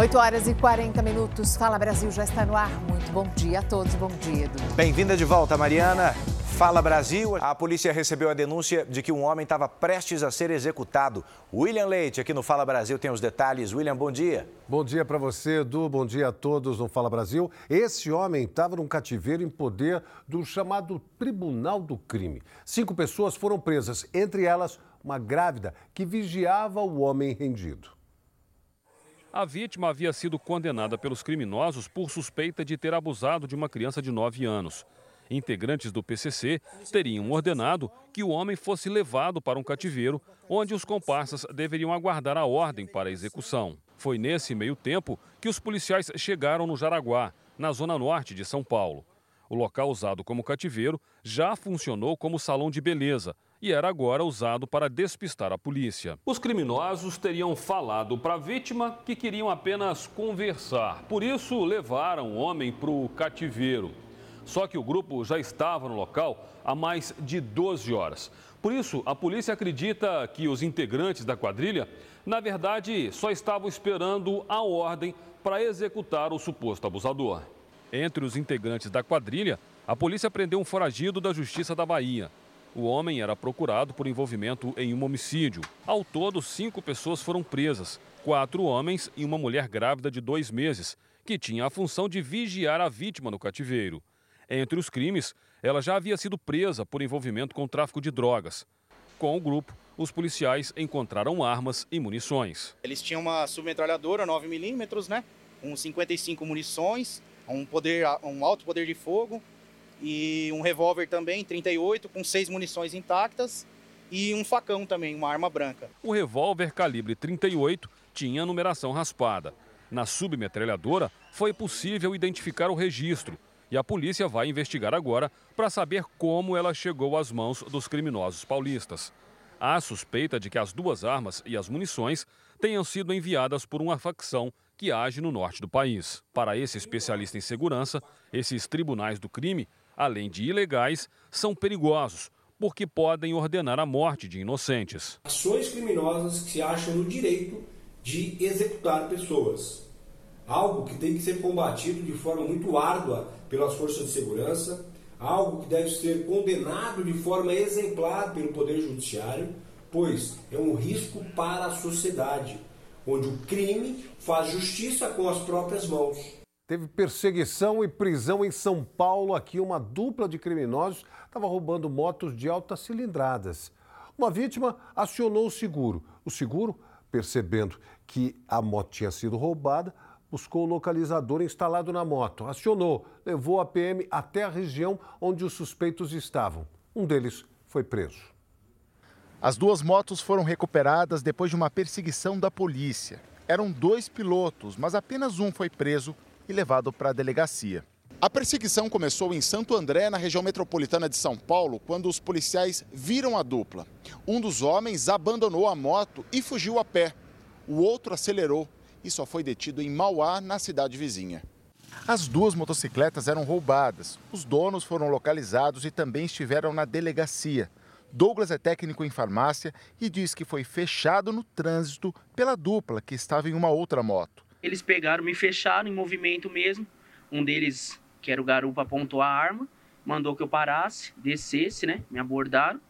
8 horas e 40 minutos. Fala Brasil já está no ar. Muito bom dia a todos. Bom dia, Edu. Bem-vinda de volta, Mariana. Fala Brasil. A polícia recebeu a denúncia de que um homem estava prestes a ser executado. William Leite, aqui no Fala Brasil, tem os detalhes. William, bom dia. Bom dia para você, Edu. Bom dia a todos no Fala Brasil. Esse homem estava num cativeiro em poder do chamado Tribunal do Crime. Cinco pessoas foram presas, entre elas uma grávida que vigiava o homem rendido. A vítima havia sido condenada pelos criminosos por suspeita de ter abusado de uma criança de 9 anos. Integrantes do PCC teriam ordenado que o homem fosse levado para um cativeiro, onde os comparsas deveriam aguardar a ordem para a execução. Foi nesse meio tempo que os policiais chegaram no Jaraguá, na zona norte de São Paulo. O local usado como cativeiro já funcionou como salão de beleza, e era agora usado para despistar a polícia. Os criminosos teriam falado para a vítima que queriam apenas conversar. Por isso, levaram o homem para o cativeiro. Só que o grupo já estava no local há mais de 12 horas. Por isso, a polícia acredita que os integrantes da quadrilha, na verdade, só estavam esperando a ordem para executar o suposto abusador. Entre os integrantes da quadrilha, a polícia prendeu um foragido da Justiça da Bahia. O homem era procurado por envolvimento em um homicídio. Ao todo, cinco pessoas foram presas: quatro homens e uma mulher grávida de dois meses, que tinha a função de vigiar a vítima no cativeiro. Entre os crimes, ela já havia sido presa por envolvimento com tráfico de drogas. Com o grupo, os policiais encontraram armas e munições. Eles tinham uma submetralhadora 9mm, né? Com 55 munições, um, poder, um alto poder de fogo, e um revólver também, 38, com seis munições intactas e um facão também, uma arma branca. O revólver calibre 38 tinha numeração raspada. Na submetralhadora foi possível identificar o registro e a polícia vai investigar agora para saber como ela chegou às mãos dos criminosos paulistas. Há suspeita de que as duas armas e as munições tenham sido enviadas por uma facção que age no norte do país. Para esse especialista em segurança, esses tribunais do crime além de ilegais, são perigosos, porque podem ordenar a morte de inocentes. Ações criminosas que se acham no direito de executar pessoas. Algo que tem que ser combatido de forma muito árdua pelas forças de segurança, algo que deve ser condenado de forma exemplar pelo Poder Judiciário, pois é um risco para a sociedade, onde o crime faz justiça com as próprias mãos. Teve perseguição e prisão em São Paulo. Aqui, uma dupla de criminosos estava roubando motos de altas cilindradas. Uma vítima acionou o seguro. O seguro, percebendo que a moto tinha sido roubada, buscou o localizador instalado na moto. Acionou, levou a PM até a região onde os suspeitos estavam. Um deles foi preso. As duas motos foram recuperadas depois de uma perseguição da polícia. Eram dois pilotos, mas apenas um foi preso e levado para a delegacia. A perseguição começou em Santo André, na região metropolitana de São Paulo, quando os policiais viram a dupla. Um dos homens abandonou a moto e fugiu a pé. O outro acelerou e só foi detido em Mauá, na cidade vizinha. As duas motocicletas eram roubadas. Os donos foram localizados e também estiveram na delegacia. Douglas é técnico em farmácia e diz que foi fechado no trânsito pela dupla que estava em uma outra moto. Eles pegaram, me fecharam em movimento mesmo. Um deles, que era o garupa, apontou a arma, mandou que eu parasse, descesse, né? Me abordaram.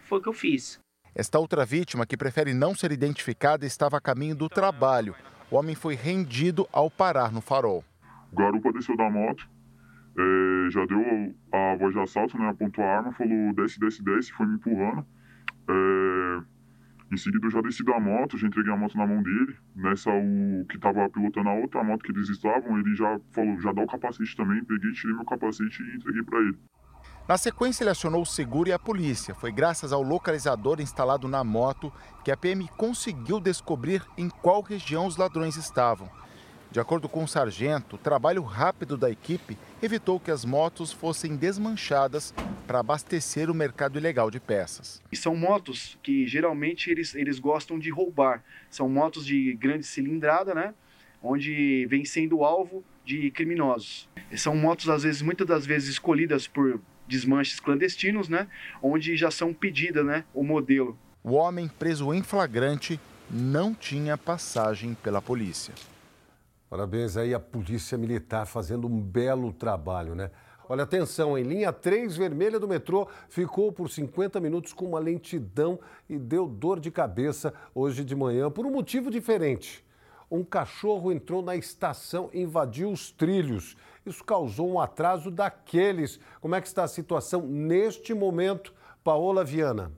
Foi o que eu fiz. Esta outra vítima, que prefere não ser identificada, estava a caminho do trabalho. O homem foi rendido ao parar no farol. O garupa desceu da moto, é, já deu a voz de assalto, né? Apontou a arma, falou desce, desce, desce, foi me empurrando. É, em seguida, eu já desci da moto, já entreguei a moto na mão dele. Nessa, o que estava pilotando a outra moto que eles estavam, ele já falou: já dá o capacete também. Peguei, tirei meu capacete e entreguei para ele. Na sequência, ele acionou o seguro e a polícia. Foi graças ao localizador instalado na moto que a PM conseguiu descobrir em qual região os ladrões estavam. De acordo com o sargento, o trabalho rápido da equipe evitou que as motos fossem desmanchadas para abastecer o mercado ilegal de peças. E são motos que geralmente eles, eles gostam de roubar. São motos de grande cilindrada, né? Onde vem sendo alvo de criminosos. São motos, às vezes, muitas das vezes escolhidas por desmanches clandestinos, né? Onde já são pedidas, né? O modelo. O homem preso em flagrante não tinha passagem pela polícia. Parabéns aí à Polícia Militar fazendo um belo trabalho, né? Olha, atenção, em linha 3 vermelha do metrô ficou por 50 minutos com uma lentidão e deu dor de cabeça hoje de manhã por um motivo diferente. Um cachorro entrou na estação e invadiu os trilhos. Isso causou um atraso daqueles. Como é que está a situação neste momento? Paola Viana.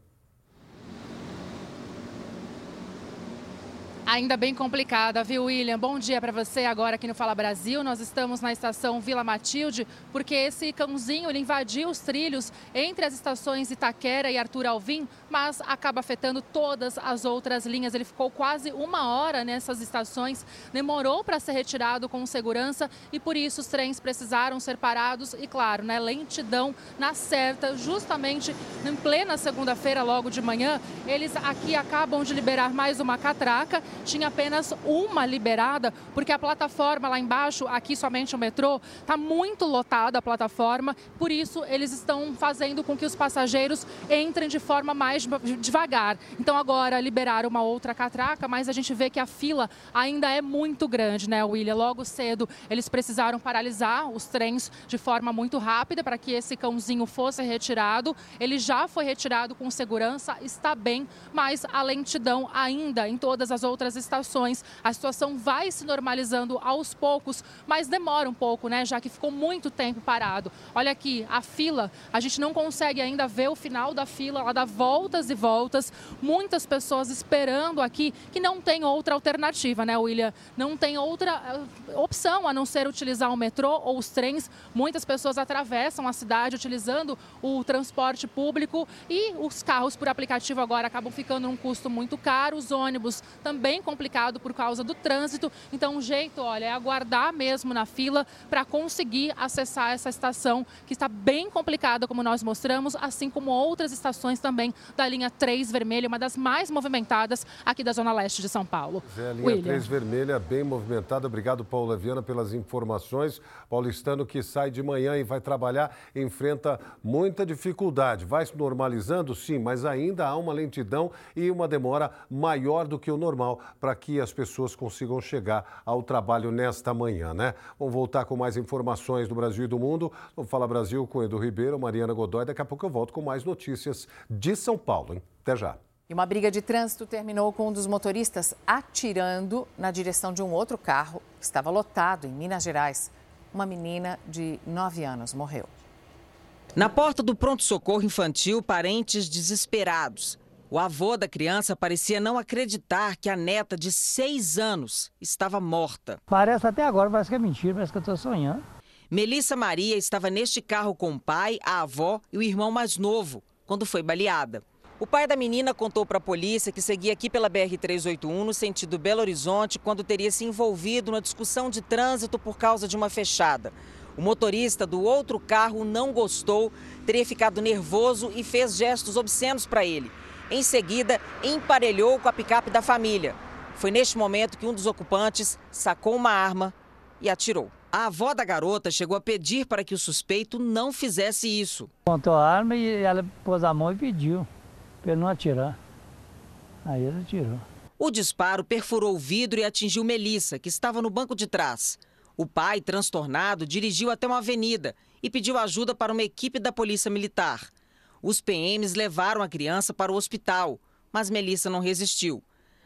Ainda bem complicada, viu, William? Bom dia para você agora aqui no Fala Brasil. Nós estamos na estação Vila Matilde, porque esse cãozinho ele invadiu os trilhos entre as estações Itaquera e Arthur Alvim, mas acaba afetando todas as outras linhas. Ele ficou quase uma hora nessas estações, demorou para ser retirado com segurança e por isso os trens precisaram ser parados e, claro, né, lentidão na certa, justamente em plena segunda-feira, logo de manhã. Eles aqui acabam de liberar mais uma catraca tinha apenas uma liberada, porque a plataforma lá embaixo, aqui somente o metrô, está muito lotada a plataforma, por isso eles estão fazendo com que os passageiros entrem de forma mais devagar. Então agora liberaram uma outra catraca, mas a gente vê que a fila ainda é muito grande, né, William? Logo cedo eles precisaram paralisar os trens de forma muito rápida para que esse cãozinho fosse retirado. Ele já foi retirado com segurança, está bem, mas a lentidão ainda em todas as outras outras estações. A situação vai se normalizando aos poucos, mas demora um pouco, né? Já que ficou muito tempo parado. Olha aqui, a fila, a gente não consegue ainda ver o final da fila, ela dá voltas e voltas. Muitas pessoas esperando aqui que não tem outra alternativa, né, William? Não tem outra eh, opção a não ser utilizar o metrô ou os trens. Muitas pessoas atravessam a cidade utilizando o transporte público e os carros por aplicativo agora acabam ficando um custo muito caro. Os ônibus também bem complicado por causa do trânsito. Então, o jeito, olha, é aguardar mesmo na fila para conseguir acessar essa estação que está bem complicada, como nós mostramos, assim como outras estações também da linha 3 vermelha, uma das mais movimentadas aqui da Zona Leste de São Paulo. É, a linha William. 3 vermelha bem movimentada. Obrigado, Paula Viana, pelas informações. Paulistano que sai de manhã e vai trabalhar enfrenta muita dificuldade. Vai se normalizando, sim, mas ainda há uma lentidão e uma demora maior do que o normal para que as pessoas consigam chegar ao trabalho nesta manhã, né? Vamos voltar com mais informações do Brasil e do mundo. Vamos Fala Brasil com Edu Ribeiro, Mariana Godoy. Daqui a pouco eu volto com mais notícias de São Paulo, hein? Até já. E uma briga de trânsito terminou com um dos motoristas atirando na direção de um outro carro que estava lotado em Minas Gerais. Uma menina de 9 anos morreu. Na porta do pronto-socorro infantil, parentes desesperados. O avô da criança parecia não acreditar que a neta de seis anos estava morta. Parece até agora, parece que é mentira, parece que eu estou sonhando. Melissa Maria estava neste carro com o pai, a avó e o irmão mais novo, quando foi baleada. O pai da menina contou para a polícia que seguia aqui pela BR-381 no sentido Belo Horizonte quando teria se envolvido numa discussão de trânsito por causa de uma fechada. O motorista do outro carro não gostou, teria ficado nervoso e fez gestos obscenos para ele. Em seguida, emparelhou com a picape da família. Foi neste momento que um dos ocupantes sacou uma arma e atirou. A avó da garota chegou a pedir para que o suspeito não fizesse isso. Montou a arma e ela pôs a mão e pediu para ele não atirar. Aí ele atirou. O disparo perfurou o vidro e atingiu Melissa, que estava no banco de trás. O pai, transtornado, dirigiu até uma avenida e pediu ajuda para uma equipe da Polícia Militar. Os PMs levaram a criança para o hospital, mas Melissa não resistiu.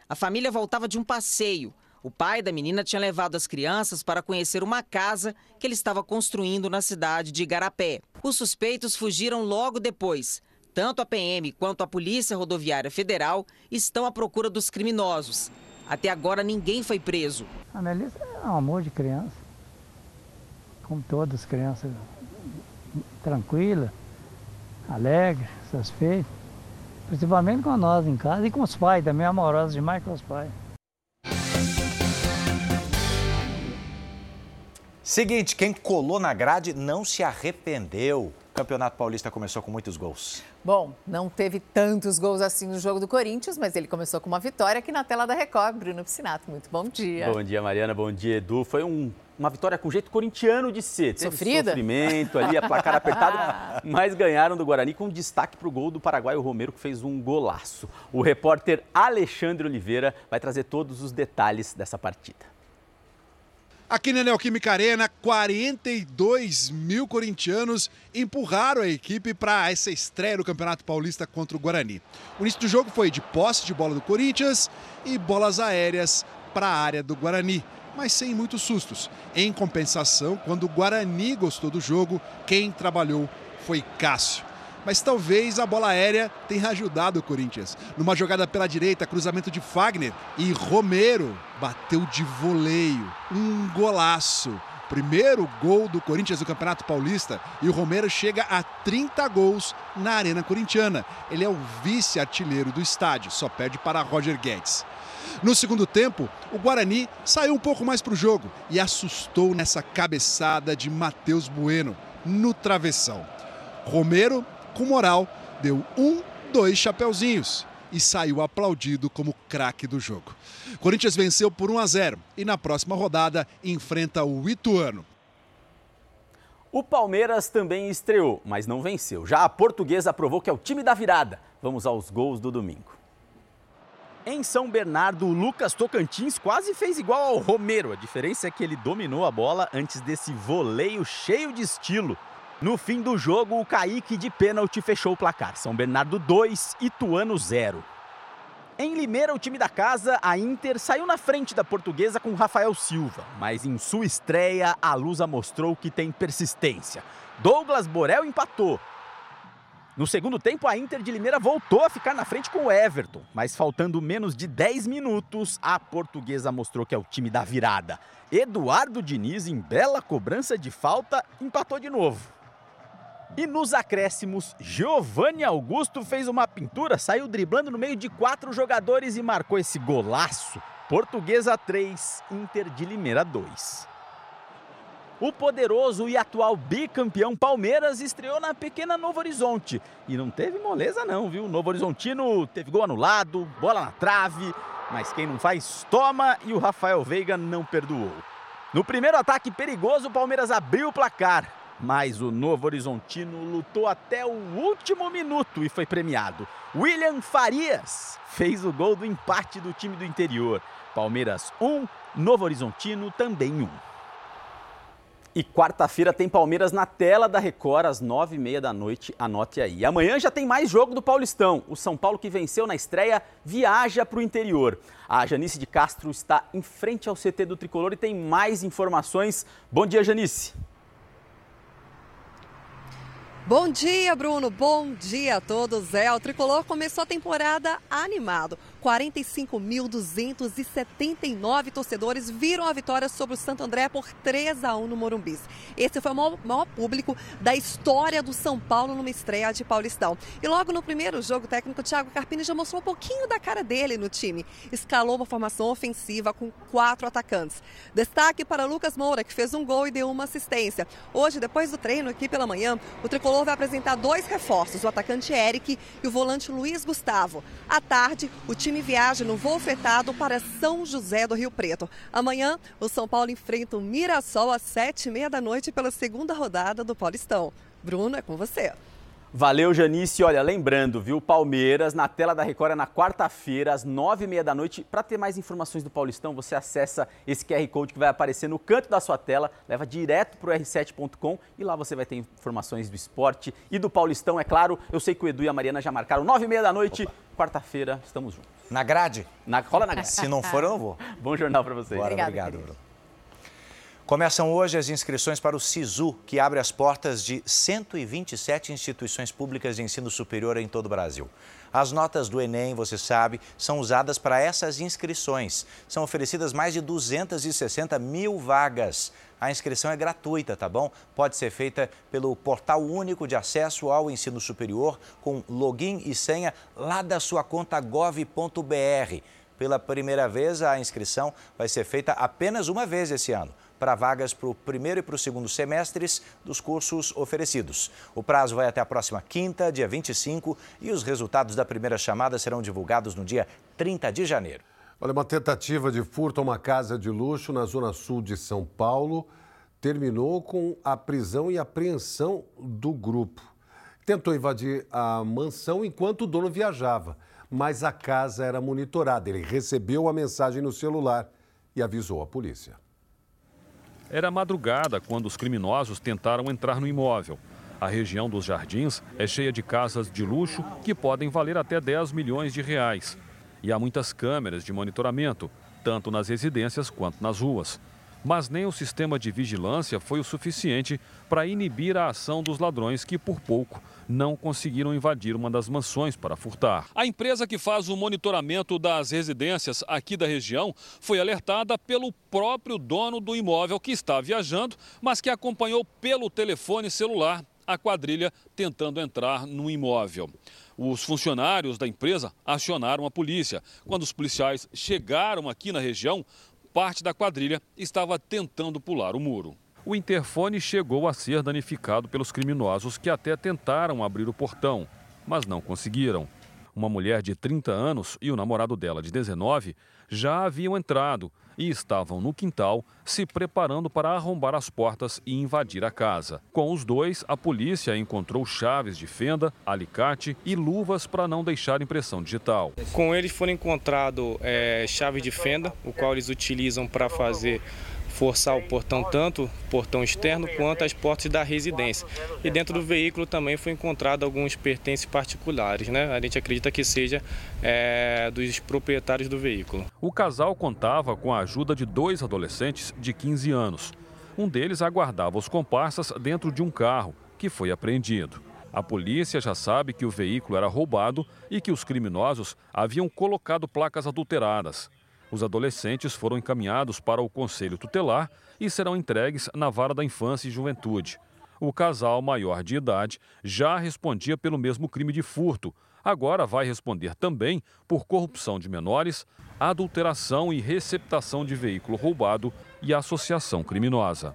A família voltava de um passeio. O pai da menina tinha levado as crianças para conhecer uma casa que ele estava construindo na cidade de Igarapé. Os suspeitos fugiram logo depois. Tanto a PM quanto a Polícia Rodoviária Federal estão à procura dos criminosos. Até agora ninguém foi preso. A Melissa é um amor de criança. Como todas as crianças, tranquila alegre, satisfeito. Principalmente com nós em casa e com os pais também, amorosos demais com os pais. Seguinte, quem colou na grade não se arrependeu. O Campeonato Paulista começou com muitos gols. Bom, não teve tantos gols assim no jogo do Corinthians, mas ele começou com uma vitória aqui na tela da Record. Bruno Piscinato, muito bom dia. Bom dia, Mariana. Bom dia, Edu. Foi um uma vitória com jeito corintiano de ser. Teve Sofrida? sofrimento ali, a placar apertado, mas ganharam do Guarani com destaque para o gol do paraguaio Romero, que fez um golaço. O repórter Alexandre Oliveira vai trazer todos os detalhes dessa partida. Aqui na Neoquímica Arena, 42 mil corintianos empurraram a equipe para essa estreia do Campeonato Paulista contra o Guarani. O início do jogo foi de posse de bola do Corinthians e bolas aéreas para a área do Guarani, mas sem muitos sustos. Em compensação, quando o Guarani gostou do jogo, quem trabalhou foi Cássio mas talvez a bola aérea tenha ajudado o Corinthians. Numa jogada pela direita, cruzamento de Fagner e Romero bateu de voleio. Um golaço. Primeiro gol do Corinthians no Campeonato Paulista e o Romero chega a 30 gols na Arena Corintiana. Ele é o vice-artilheiro do estádio, só perde para Roger Guedes. No segundo tempo, o Guarani saiu um pouco mais para o jogo e assustou nessa cabeçada de Matheus Bueno no travessão. Romero com moral, deu um, dois chapeuzinhos e saiu aplaudido como craque do jogo. Corinthians venceu por 1 a 0 e na próxima rodada enfrenta o Ituano. O Palmeiras também estreou, mas não venceu. Já a portuguesa provou que é o time da virada. Vamos aos gols do domingo. Em São Bernardo, o Lucas Tocantins quase fez igual ao Romero. A diferença é que ele dominou a bola antes desse voleio cheio de estilo. No fim do jogo, o Kaique de pênalti fechou o placar. São Bernardo 2, Ituano 0. Em Limeira, o time da casa, a Inter, saiu na frente da portuguesa com Rafael Silva, mas em sua estreia, a Lusa mostrou que tem persistência. Douglas Borel empatou. No segundo tempo, a Inter de Limeira voltou a ficar na frente com o Everton, mas faltando menos de 10 minutos, a portuguesa mostrou que é o time da virada. Eduardo Diniz, em bela cobrança de falta, empatou de novo. E nos acréscimos, Giovanni Augusto fez uma pintura, saiu driblando no meio de quatro jogadores e marcou esse golaço. Portuguesa 3, Inter de Limeira 2. O poderoso e atual bicampeão Palmeiras estreou na pequena Novo Horizonte. E não teve moleza não, viu? Novo Horizontino teve gol anulado, bola na trave, mas quem não faz toma e o Rafael Veiga não perdoou. No primeiro ataque perigoso, o Palmeiras abriu o placar. Mas o Novo Horizontino lutou até o último minuto e foi premiado. William Farias fez o gol do empate do time do interior. Palmeiras 1, Novo Horizontino também 1. E quarta-feira tem Palmeiras na tela da Record às nove e meia da noite, anote aí. Amanhã já tem mais jogo do Paulistão. O São Paulo que venceu na estreia viaja para o interior. A Janice de Castro está em frente ao CT do Tricolor e tem mais informações. Bom dia, Janice. Bom dia, Bruno. Bom dia a todos. É, o Tricolor começou a temporada animado. 45.279 torcedores viram a vitória sobre o Santo André por 3 a 1 no Morumbi. Esse foi o maior, maior, público da história do São Paulo numa estreia de Paulistão. E logo no primeiro jogo, o técnico Thiago Carpini já mostrou um pouquinho da cara dele no time. Escalou uma formação ofensiva com quatro atacantes. Destaque para Lucas Moura, que fez um gol e deu uma assistência. Hoje, depois do treino aqui pela manhã, o Tricolor vai apresentar dois reforços, o atacante Eric e o volante Luiz Gustavo. À tarde, o time time viaja no voo fretado para São José do Rio Preto. Amanhã, o São Paulo enfrenta o Mirassol às sete e meia da noite pela segunda rodada do Paulistão. Bruno, é com você. Valeu, Janice. Olha, lembrando, viu, Palmeiras na tela da Record é na quarta-feira, às nove e meia da noite. Para ter mais informações do Paulistão, você acessa esse QR Code que vai aparecer no canto da sua tela, leva direto para o r7.com e lá você vai ter informações do esporte e do Paulistão, é claro. Eu sei que o Edu e a Mariana já marcaram nove e meia da noite. Quarta-feira, estamos juntos. Na grade? Na, rola na grade. Se não for, eu não vou. Bom jornal para vocês. Bora, obrigado, obrigado Bruno. Começam hoje as inscrições para o SISU, que abre as portas de 127 instituições públicas de ensino superior em todo o Brasil. As notas do Enem, você sabe, são usadas para essas inscrições. São oferecidas mais de 260 mil vagas. A inscrição é gratuita, tá bom? Pode ser feita pelo Portal Único de Acesso ao Ensino Superior, com login e senha lá da sua conta gov.br. Pela primeira vez, a inscrição vai ser feita apenas uma vez esse ano para vagas para o primeiro e para o segundo semestres dos cursos oferecidos. O prazo vai até a próxima quinta, dia 25, e os resultados da primeira chamada serão divulgados no dia 30 de janeiro. Olha, uma tentativa de furto a uma casa de luxo na zona sul de São Paulo terminou com a prisão e apreensão do grupo. Tentou invadir a mansão enquanto o dono viajava, mas a casa era monitorada. Ele recebeu a mensagem no celular e avisou a polícia. Era madrugada quando os criminosos tentaram entrar no imóvel. A região dos Jardins é cheia de casas de luxo que podem valer até 10 milhões de reais. E há muitas câmeras de monitoramento, tanto nas residências quanto nas ruas. Mas nem o sistema de vigilância foi o suficiente para inibir a ação dos ladrões que, por pouco, não conseguiram invadir uma das mansões para furtar. A empresa que faz o monitoramento das residências aqui da região foi alertada pelo próprio dono do imóvel que está viajando, mas que acompanhou pelo telefone celular a quadrilha tentando entrar no imóvel. Os funcionários da empresa acionaram a polícia. Quando os policiais chegaram aqui na região, parte da quadrilha estava tentando pular o muro. O interfone chegou a ser danificado pelos criminosos que até tentaram abrir o portão, mas não conseguiram. Uma mulher de 30 anos e o namorado dela de 19 já haviam entrado e estavam no quintal se preparando para arrombar as portas e invadir a casa. Com os dois, a polícia encontrou chaves de fenda, alicate e luvas para não deixar impressão digital. Com eles foram encontrados é, chaves de fenda, o qual eles utilizam para fazer forçar o portão, tanto portão externo quanto as portas da residência. E dentro do veículo também foi encontrado alguns pertences particulares, né? A gente acredita que seja é, dos proprietários do veículo. O casal contava com a ajuda de dois adolescentes de 15 anos. Um deles aguardava os comparsas dentro de um carro, que foi apreendido. A polícia já sabe que o veículo era roubado e que os criminosos haviam colocado placas adulteradas. Os adolescentes foram encaminhados para o Conselho Tutelar e serão entregues na Vara da Infância e Juventude. O casal maior de idade já respondia pelo mesmo crime de furto. Agora vai responder também por corrupção de menores, adulteração e receptação de veículo roubado e associação criminosa.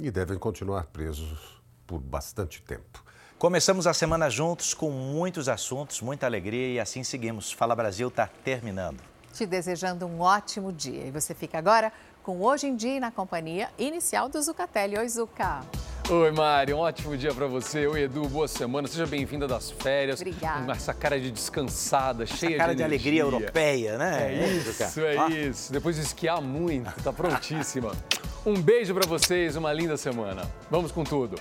E devem continuar presos por bastante tempo. Começamos a semana juntos com muitos assuntos, muita alegria e assim seguimos. Fala Brasil está terminando te desejando um ótimo dia. E você fica agora com Hoje em Dia na companhia inicial do Zucatelli. Oi, Zuca. Oi, Mari, um ótimo dia para você. Oi, Edu, boa semana. Seja bem-vinda das férias. Obrigada. Com essa cara de descansada, essa cheia cara de, de alegria europeia, né? É isso, é isso. Depois de esquiar muito, tá prontíssima. Um beijo para vocês, uma linda semana. Vamos com tudo.